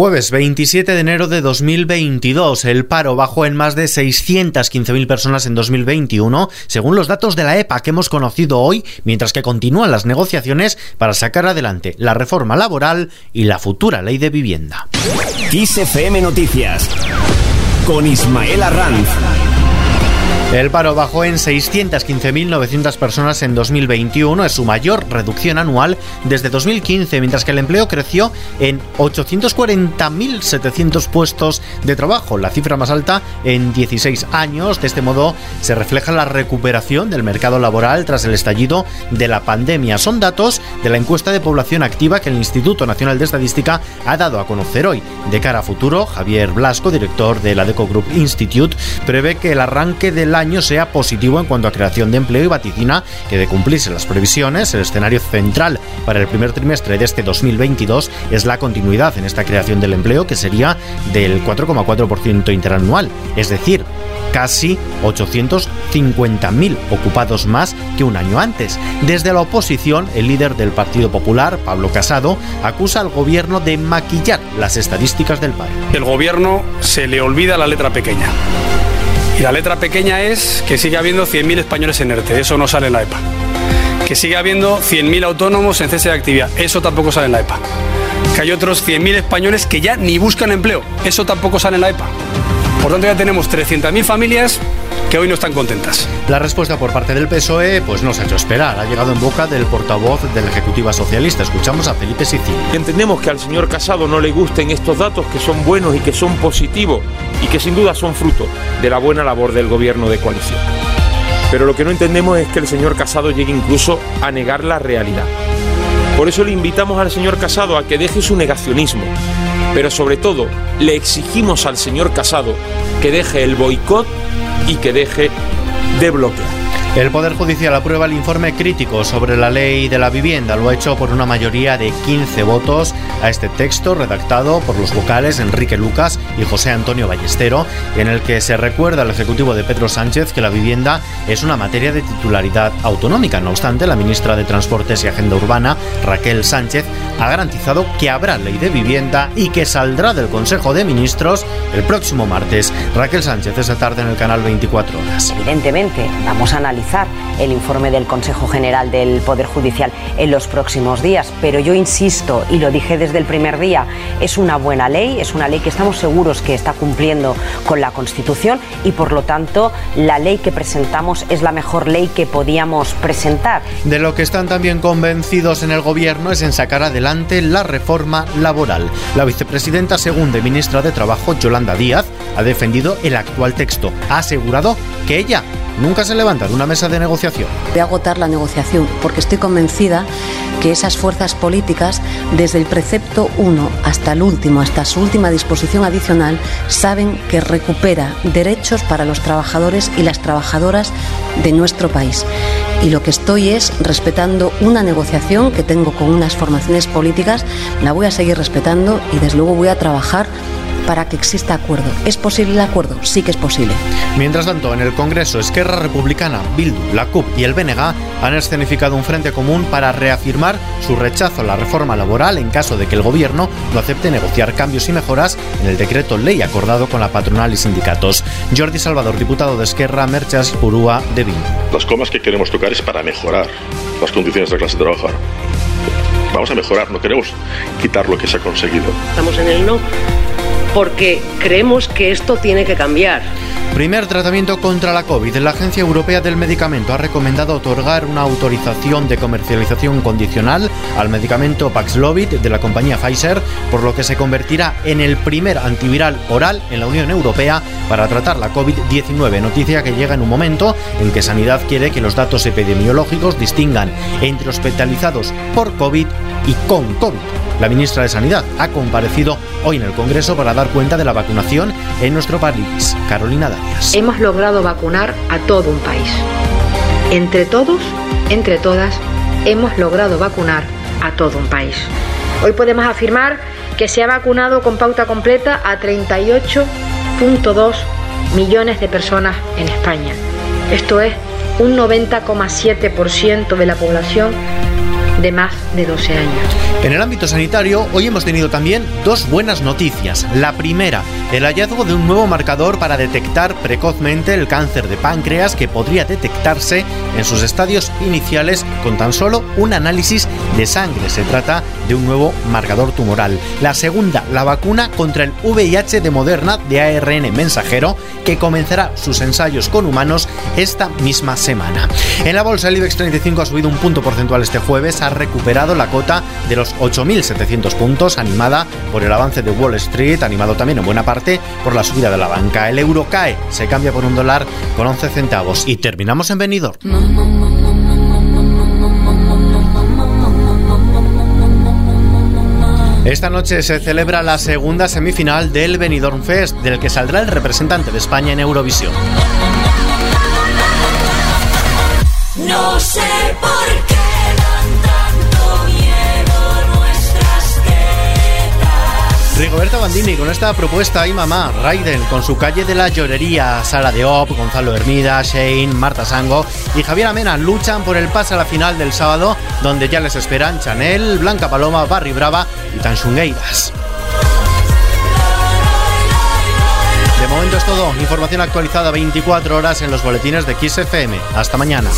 Jueves 27 de enero de 2022, el paro bajó en más de 615.000 personas en 2021, según los datos de la EPA que hemos conocido hoy, mientras que continúan las negociaciones para sacar adelante la reforma laboral y la futura ley de vivienda. Noticias con Ismael Arranz. El paro bajó en 615.900 personas en 2021, es su mayor reducción anual desde 2015, mientras que el empleo creció en 840.700 puestos de trabajo, la cifra más alta en 16 años. De este modo se refleja la recuperación del mercado laboral tras el estallido de la pandemia. Son datos de la encuesta de población activa que el Instituto Nacional de Estadística ha dado a conocer hoy. De cara a futuro, Javier Blasco, director de la Deco Group Institute, prevé que el arranque de la año sea positivo en cuanto a creación de empleo y vaticina que de cumplirse las previsiones, el escenario central para el primer trimestre de este 2022 es la continuidad en esta creación del empleo que sería del 4,4% interanual, es decir, casi 850.000 ocupados más que un año antes. Desde la oposición, el líder del Partido Popular, Pablo Casado, acusa al gobierno de maquillar las estadísticas del país. El gobierno se le olvida la letra pequeña. Y la letra pequeña es que sigue habiendo 100.000 españoles en ERTE, eso no sale en la EPA. Que sigue habiendo 100.000 autónomos en cese de actividad, eso tampoco sale en la EPA. Que hay otros 100.000 españoles que ya ni buscan empleo, eso tampoco sale en la EPA. Por tanto, ya tenemos 300.000 familias que hoy no están contentas. La respuesta por parte del PSOE pues no se ha hecho esperar. Ha llegado en boca del portavoz de la Ejecutiva Socialista. Escuchamos a Felipe Sicilio. Entendemos que al señor Casado no le gusten estos datos que son buenos y que son positivos y que sin duda son fruto de la buena labor del gobierno de coalición. Pero lo que no entendemos es que el señor Casado llegue incluso a negar la realidad. Por eso le invitamos al señor Casado a que deje su negacionismo, pero sobre todo le exigimos al señor Casado que deje el boicot y que deje de bloquear. El Poder Judicial aprueba el informe crítico sobre la ley de la vivienda. Lo ha hecho por una mayoría de 15 votos a este texto redactado por los vocales Enrique Lucas y José Antonio Ballestero, en el que se recuerda al Ejecutivo de Pedro Sánchez que la vivienda es una materia de titularidad autonómica. No obstante, la ministra de Transportes y Agenda Urbana, Raquel Sánchez, ha garantizado que habrá ley de vivienda y que saldrá del Consejo de Ministros el próximo martes. Raquel Sánchez esta tarde en el canal 24 horas. Evidentemente, vamos a analizar el informe del Consejo General del Poder Judicial en los próximos días, pero yo insisto, y lo dije desde el primer día, es una buena ley, es una ley que estamos seguros que está cumpliendo con la Constitución y por lo tanto la ley que presentamos es la mejor ley que podíamos presentar. De lo que están también convencidos en el Gobierno es en sacar adelante la reforma laboral. La vicepresidenta segunda y ministra de Trabajo, Yolanda Díaz, ha defendido el actual texto. Ha asegurado que ella nunca se levanta de una mesa de negociación. De agotar la negociación, porque estoy convencida que esas fuerzas políticas, desde el precepto 1 hasta el último, hasta su última disposición adicional, saben que recupera derechos para los trabajadores y las trabajadoras de nuestro país. Y lo que estoy es respetando una negociación que tengo con unas formaciones políticas, la voy a seguir respetando y desde luego voy a trabajar para que exista acuerdo. ¿Es posible el acuerdo? Sí que es posible. Mientras tanto, en el Congreso, Esquerra Republicana, Bildu, la CUP y el BNG han escenificado un frente común para reafirmar su rechazo a la reforma laboral en caso de que el Gobierno no acepte negociar cambios y mejoras en el decreto ley acordado con la patronal y sindicatos. Jordi Salvador, diputado de Esquerra, Merchas Purúa de Bildu. Las comas que queremos tocar es para mejorar las condiciones de la clase trabajadora. Vamos a mejorar, no queremos quitar lo que se ha conseguido. Estamos en el no porque creemos que esto tiene que cambiar. Primer tratamiento contra la COVID. La Agencia Europea del Medicamento ha recomendado otorgar una autorización de comercialización condicional al medicamento Paxlovid de la compañía Pfizer, por lo que se convertirá en el primer antiviral oral en la Unión Europea para tratar la COVID-19. Noticia que llega en un momento en que Sanidad quiere que los datos epidemiológicos distingan entre hospitalizados por COVID y con COVID. La ministra de Sanidad ha comparecido hoy en el Congreso para dar cuenta de la vacunación en nuestro país. Carolina Darias. Hemos logrado vacunar a todo un país. Entre todos, entre todas, hemos logrado vacunar a todo un país. Hoy podemos afirmar que se ha vacunado con pauta completa a 38.2 millones de personas en España. Esto es un 90,7% de la población de más de 12 años. En el ámbito sanitario, hoy hemos tenido también dos buenas noticias. La primera, el hallazgo de un nuevo marcador para detectar precozmente el cáncer de páncreas que podría detectarse en sus estadios iniciales con tan solo un análisis de sangre. Se trata de un nuevo marcador tumoral. La segunda, la vacuna contra el VIH de Moderna de ARN mensajero que comenzará sus ensayos con humanos esta misma semana. En la bolsa el IBEX 35 ha subido un punto porcentual este jueves, recuperado la cota de los 8.700 puntos, animada por el avance de Wall Street, animado también en buena parte por la subida de la banca. El euro cae, se cambia por un dólar con 11 centavos y terminamos en venidor. Esta noche se celebra la segunda semifinal del Benidorm Fest, del que saldrá el representante de España en Eurovisión. No sé por Bandini con esta propuesta y mamá, Raiden con su calle de la llorería, Sara de Op, Gonzalo Hermida, Shane, Marta Sango y Javier Amena luchan por el pase a la final del sábado, donde ya les esperan Chanel, Blanca Paloma, Barry Brava y Tanchungueiras. De momento es todo. Información actualizada 24 horas en los boletines de XFM. Hasta mañana.